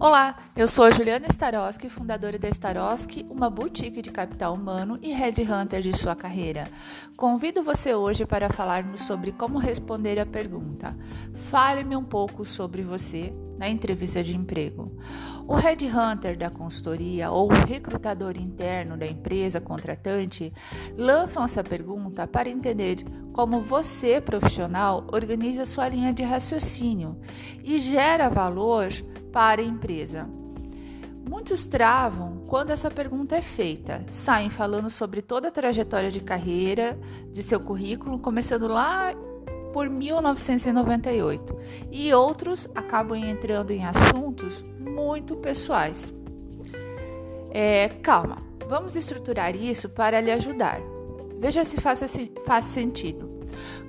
Olá, eu sou a Juliana Staroski, fundadora da Staroski, uma boutique de capital humano e headhunter de sua carreira. Convido você hoje para falarmos sobre como responder a pergunta: Fale-me um pouco sobre você na entrevista de emprego. O headhunter da consultoria ou o recrutador interno da empresa contratante lançam essa pergunta para entender como você, profissional, organiza sua linha de raciocínio e gera valor para a empresa. Muitos travam quando essa pergunta é feita, saem falando sobre toda a trajetória de carreira de seu currículo, começando lá por 1998, e outros acabam entrando em assuntos muito pessoais. É, calma, vamos estruturar isso para lhe ajudar. Veja se faz, faz sentido.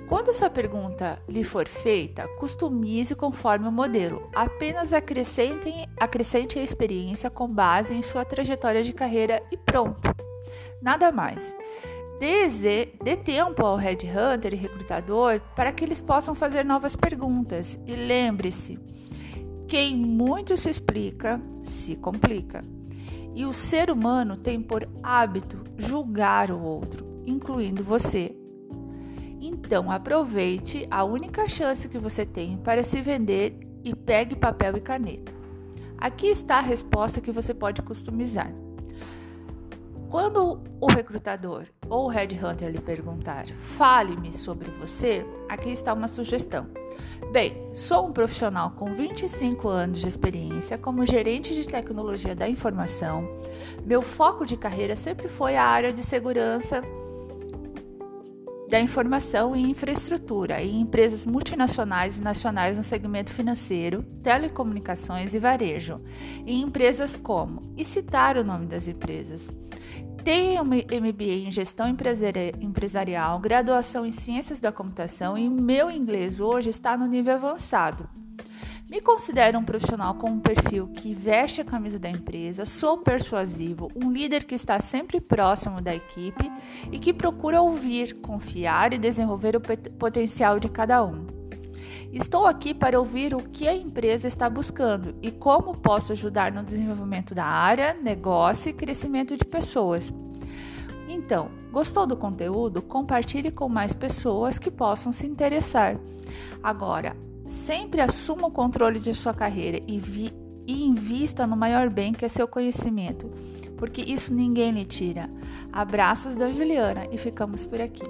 Quando essa pergunta lhe for feita, customize conforme o modelo. Apenas acrescente, acrescente a experiência com base em sua trajetória de carreira e pronto. Nada mais. Dê, dê tempo ao headhunter e recrutador para que eles possam fazer novas perguntas. E lembre-se: quem muito se explica, se complica. E o ser humano tem por hábito julgar o outro, incluindo você, então aproveite a única chance que você tem para se vender e pegue papel e caneta. Aqui está a resposta que você pode customizar. Quando o recrutador ou o headhunter lhe perguntar, fale-me sobre você, aqui está uma sugestão. Bem, sou um profissional com 25 anos de experiência como gerente de tecnologia da informação. Meu foco de carreira sempre foi a área de segurança da informação e infraestrutura em empresas multinacionais e nacionais no segmento financeiro, telecomunicações e varejo, em empresas como, e citar o nome das empresas. Tenho MBA em Gestão Empresarial, graduação em Ciências da Computação e meu inglês hoje está no nível avançado. Me considero um profissional com um perfil que veste a camisa da empresa, sou persuasivo, um líder que está sempre próximo da equipe e que procura ouvir, confiar e desenvolver o potencial de cada um. Estou aqui para ouvir o que a empresa está buscando e como posso ajudar no desenvolvimento da área, negócio e crescimento de pessoas. Então, gostou do conteúdo? Compartilhe com mais pessoas que possam se interessar. Agora, Sempre assuma o controle de sua carreira e, vi, e invista no maior bem que é seu conhecimento, porque isso ninguém lhe tira. Abraços da Juliana e ficamos por aqui.